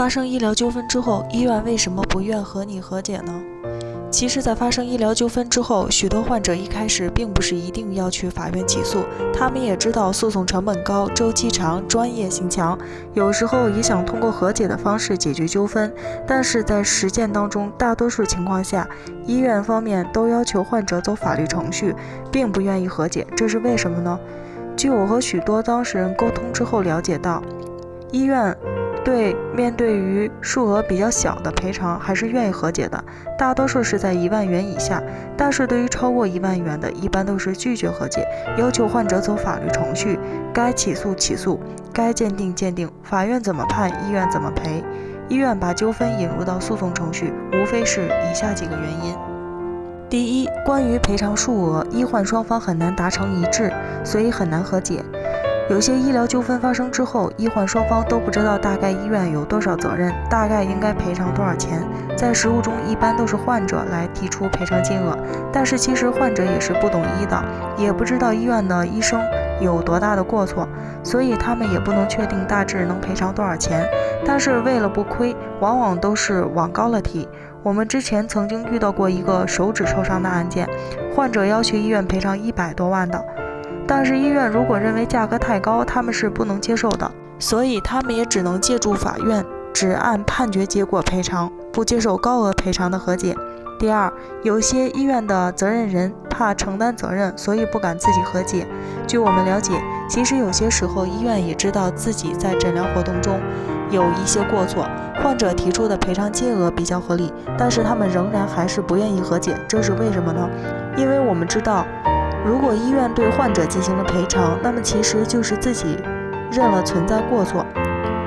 发生医疗纠纷之后，医院为什么不愿和你和解呢？其实，在发生医疗纠纷之后，许多患者一开始并不是一定要去法院起诉，他们也知道诉讼成本高、周期长、专业性强，有时候也想通过和解的方式解决纠纷。但是在实践当中，大多数情况下，医院方面都要求患者走法律程序，并不愿意和解，这是为什么呢？据我和许多当事人沟通之后了解到，医院。对，面对于数额比较小的赔偿，还是愿意和解的，大多数是在一万元以下。但是对于超过一万元的，一般都是拒绝和解，要求患者走法律程序，该起诉起诉，该鉴定鉴定，法院怎么判，医院怎么赔。医院把纠纷引入到诉讼程序，无非是以下几个原因：第一，关于赔偿数额，医患双方很难达成一致，所以很难和解。有些医疗纠纷发生之后，医患双方都不知道大概医院有多少责任，大概应该赔偿多少钱。在实务中，一般都是患者来提出赔偿金额，但是其实患者也是不懂医的，也不知道医院的医生有多大的过错，所以他们也不能确定大致能赔偿多少钱。但是为了不亏，往往都是往高了提。我们之前曾经遇到过一个手指受伤的案件，患者要求医院赔偿一百多万的。但是医院如果认为价格太高，他们是不能接受的，所以他们也只能借助法院，只按判决结果赔偿，不接受高额赔偿的和解。第二，有些医院的责任人怕承担责任，所以不敢自己和解。据我们了解，其实有些时候医院也知道自己在诊疗活动中有一些过错，患者提出的赔偿金额比较合理，但是他们仍然还是不愿意和解，这是为什么呢？因为我们知道。如果医院对患者进行了赔偿，那么其实就是自己认了存在过错。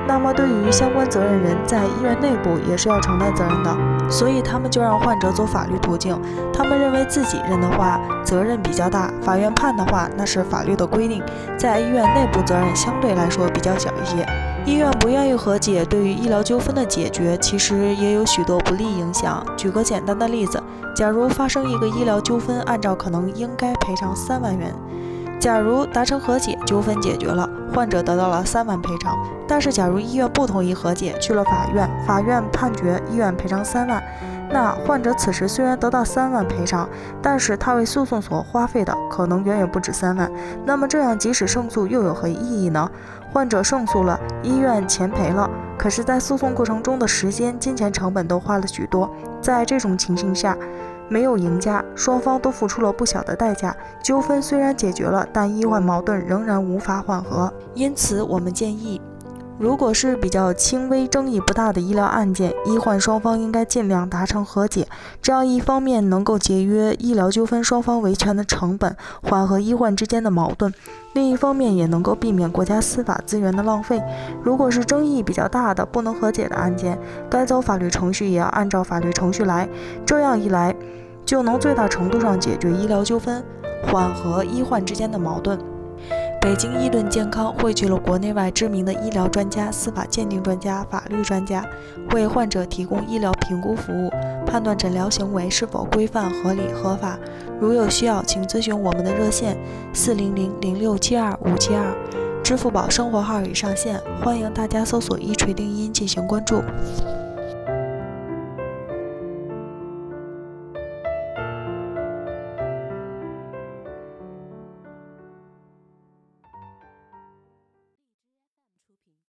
那么对于相关责任人，在医院内部也是要承担责任的，所以他们就让患者走法律途径。他们认为自己认的话责任比较大，法院判的话那是法律的规定，在医院内部责任相对来说比较小一些。医院不愿意和解，对于医疗纠纷的解决，其实也有许多不利影响。举个简单的例子，假如发生一个医疗纠纷，按照可能应该赔偿三万元。假如达成和解，纠纷解决了，患者得到了三万赔偿。但是，假如医院不同意和解，去了法院，法院判决医院赔偿三万。那患者此时虽然得到三万赔偿，但是他为诉讼所花费的可能远远不止三万。那么这样即使胜诉又有何意义呢？患者胜诉了，医院钱赔了，可是，在诉讼过程中的时间、金钱成本都花了许多。在这种情形下，没有赢家，双方都付出了不小的代价。纠纷虽然解决了，但医患矛盾仍然无法缓和。因此，我们建议。如果是比较轻微、争议不大的医疗案件，医患双方应该尽量达成和解，这样一方面能够节约医疗纠纷双方维权的成本，缓和医患之间的矛盾；另一方面也能够避免国家司法资源的浪费。如果是争议比较大的、不能和解的案件，该走法律程序也要按照法律程序来，这样一来就能最大程度上解决医疗纠纷，缓和医患之间的矛盾。北京医盾健康汇聚了国内外知名的医疗专家、司法鉴定专家、法律专家，为患者提供医疗评估服务，判断诊疗行为是否规范、合理、合法。如有需要，请咨询我们的热线：四零零零六七二五七二，支付宝生活号已上线，欢迎大家搜索“一锤定音”进行关注。